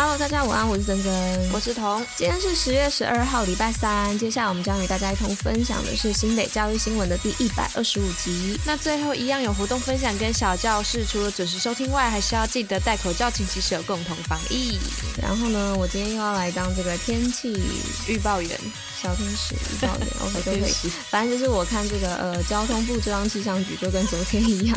Hello，大家午安，我是珍珍，我是彤。今天是十月十二号，礼拜三。接下来我们将与大家一同分享的是新北教育新闻的第一百二十五集。那最后一样有活动分享跟小教室，除了准时收听外，还是要记得戴口罩，勤洗手，共同防疫。然后呢，我今天又要来当这个天气预报员。小天使预报员，OK 都可以。反正就是我看这个呃，交通部中央气象局就跟昨天一样，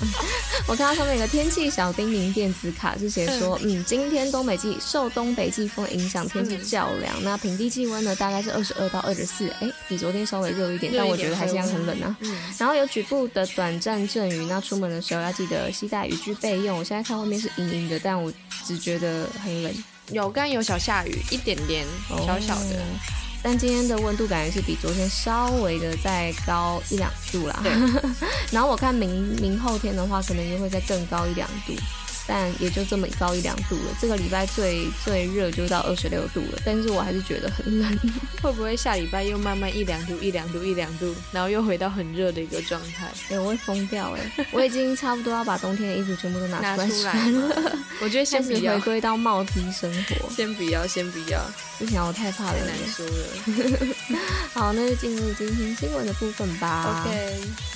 我看到上面有个天气小叮咛电子卡，是写说，嗯，今天东北季受东北季风影响，天气较凉。嗯、那平地气温呢，大概是二十二到二十四，哎，比昨天稍微热一点，但我觉得还是一样很冷啊。嗯、然后有局部的短暂阵雨，那出门的时候要记得携带雨具备用。我现在看外面是阴阴的，但我只觉得很冷。有干有小下雨，一点点小小的。哦但今天的温度感觉是比昨天稍微的再高一两度啦。对。然后我看明明后天的话，可能也会再更高一两度。但也就这么高一两度了。这个礼拜最最热就到二十六度了，但是我还是觉得很冷。会不会下礼拜又慢慢一两度、一两度、一两度，然后又回到很热的一个状态？哎、欸，我会疯掉哎！我已经差不多要把冬天的衣服全部都拿出来，了。我觉得先不要回归到帽 T 生活。先不要，先不要。不行，我太怕了，难说了。好，那就进入今天新闻的部分吧。OK。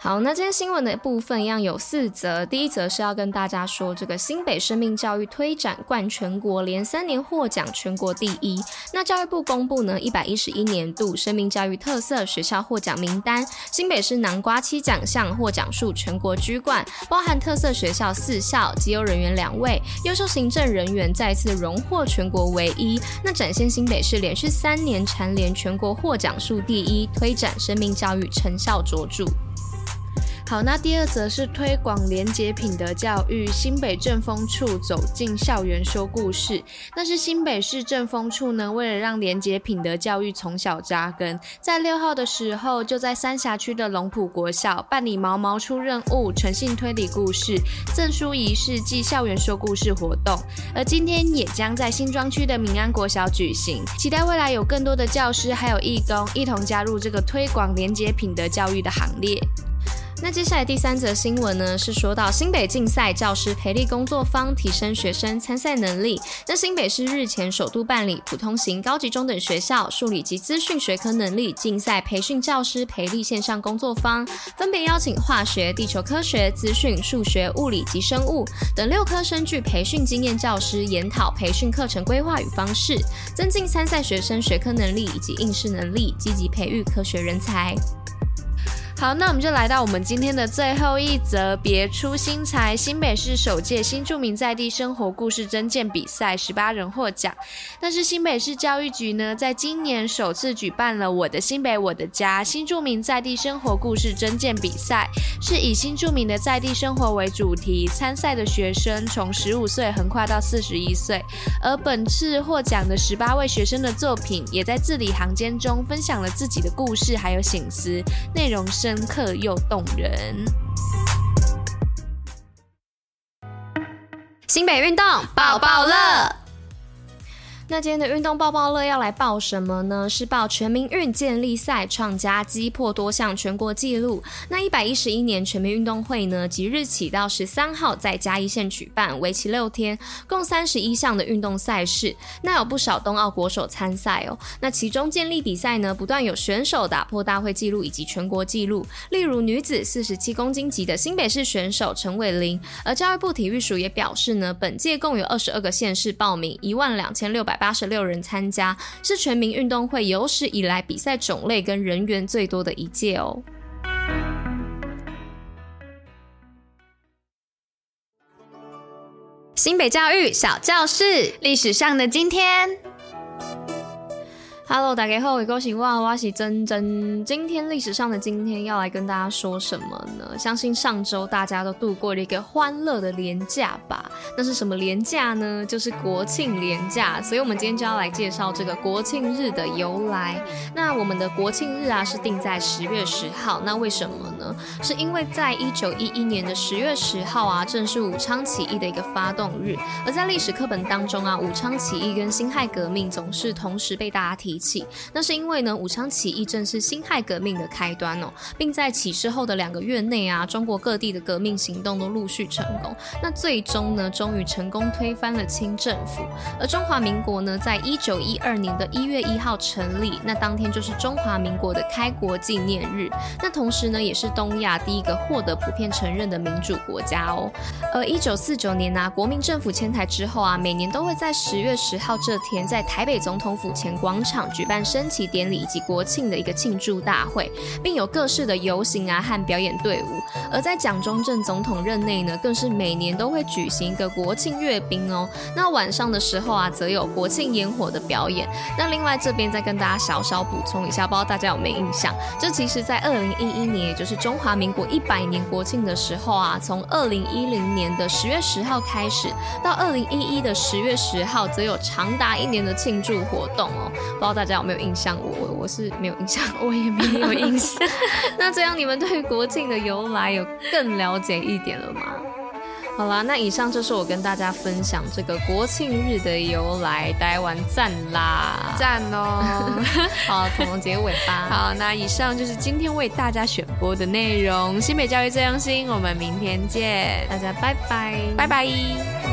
好，那今天新闻的部分一样有四则。第一则是要跟大家说，这个新北生命教育推展冠全国，连三年获奖全国第一。那教育部公布呢，一百一十一年度生命教育特色学校获奖名单，新北市南瓜七奖项，获奖数全国居冠，包含特色学校四校，绩优人员两位，优秀行政人员再次荣获全国唯一。那展现新北市连续三年蝉联全国获奖数第一，推展生命教育成效卓著。好，那第二则是推广廉洁品德教育，新北政风处走进校园说故事。那是新北市政风处呢，为了让廉洁品德教育从小扎根，在六号的时候，就在三峡区的龙埔国小办理毛毛出任务、诚信推理故事赠书仪式暨校园说故事活动。而今天也将在新庄区的民安国小举行，期待未来有更多的教师还有义工一同加入这个推广廉洁品德教育的行列。那接下来第三则新闻呢，是说到新北竞赛教师培力工作坊，提升学生参赛能力。那新北市日前首度办理普通型高级中等学校数理及资讯学科能力竞赛培训教师培力线上工作坊，分别邀请化学、地球科学、资讯、数学、物理及生物等六科深具培训经验教师研讨培训课程规划与方式，增进参赛学生学科能力以及应试能力，积极培育科学人才。好，那我们就来到我们今天的最后一则，别出心裁，新北市首届新住民在地生活故事征件比赛，十八人获奖。但是新北市教育局呢，在今年首次举办了“我的新北我的家”新住民在地生活故事征件比赛，是以新住民的在地生活为主题，参赛的学生从十五岁横跨到四十一岁。而本次获奖的十八位学生的作品，也在字里行间中分享了自己的故事，还有醒思，内容是。深刻又动人。新北运动爆爆乐。那今天的运动爆爆乐要来报什么呢？是报全民运健力赛创佳击破多项全国纪录。那一百一十一年全民运动会呢，即日起到十三号在嘉义县举办，为期六天，共三十一项的运动赛事。那有不少冬奥国手参赛哦。那其中健力比赛呢，不断有选手打破大会纪录以及全国纪录，例如女子四十七公斤级的新北市选手陈伟玲。而教育部体育署也表示呢，本届共有二十二个县市报名，一万两千六百。八十六人参加，是全民运动会有史以来比赛种类跟人员最多的一届哦。新北教育小教室，历史上的今天。Hello，大家好，我是哇哇是珍珍。今天历史上的今天要来跟大家说什么呢？相信上周大家都度过了一个欢乐的连假吧？那是什么连假呢？就是国庆连假。所以，我们今天就要来介绍这个国庆日的由来。那我们的国庆日啊，是定在十月十号。那为什么呢？是因为在一九一一年的十月十号啊，正是武昌起义的一个发动日。而在历史课本当中啊，武昌起义跟辛亥革命总是同时被大家提起。那是因为呢，武昌起义正是辛亥革命的开端哦，并在起事后的两个月内啊，中国各地的革命行动都陆续成功。那最终呢，终于成功推翻了清政府。而中华民国呢，在一九一二年的一月一号成立，那当天就是中华民国的开国纪念日。那同时呢，也是东亚第一个获得普遍承认的民主国家哦。而一九四九年呢，国民政府迁台之后啊，每年都会在十月十号这天，在台北总统府前广场举办升旗典礼以及国庆的一个庆祝大会，并有各式的游行啊和表演队伍。而在蒋中正总统任内呢，更是每年都会举行一个国庆阅兵哦。那晚上的时候啊，则有国庆烟火的表演。那另外这边再跟大家小小补充一下，不知道大家有没有印象？这其实，在二零一一年，也就是中华民国一百年国庆的时候啊，从二零一零年的十月十号开始，到二零一一的十月十号，则有长达一年的庆祝活动哦。不知道大家有没有印象？我我是没有印象，我也没有印象。那这样你们对于国庆的由来有更了解一点了吗？好啦，那以上就是我跟大家分享这个国庆日的由来，待完赞啦，赞哦！好，彤彤结尾吧。好，那以上就是今天为大家选播的内容。新北教育最用心，我们明天见，大家拜拜，拜拜。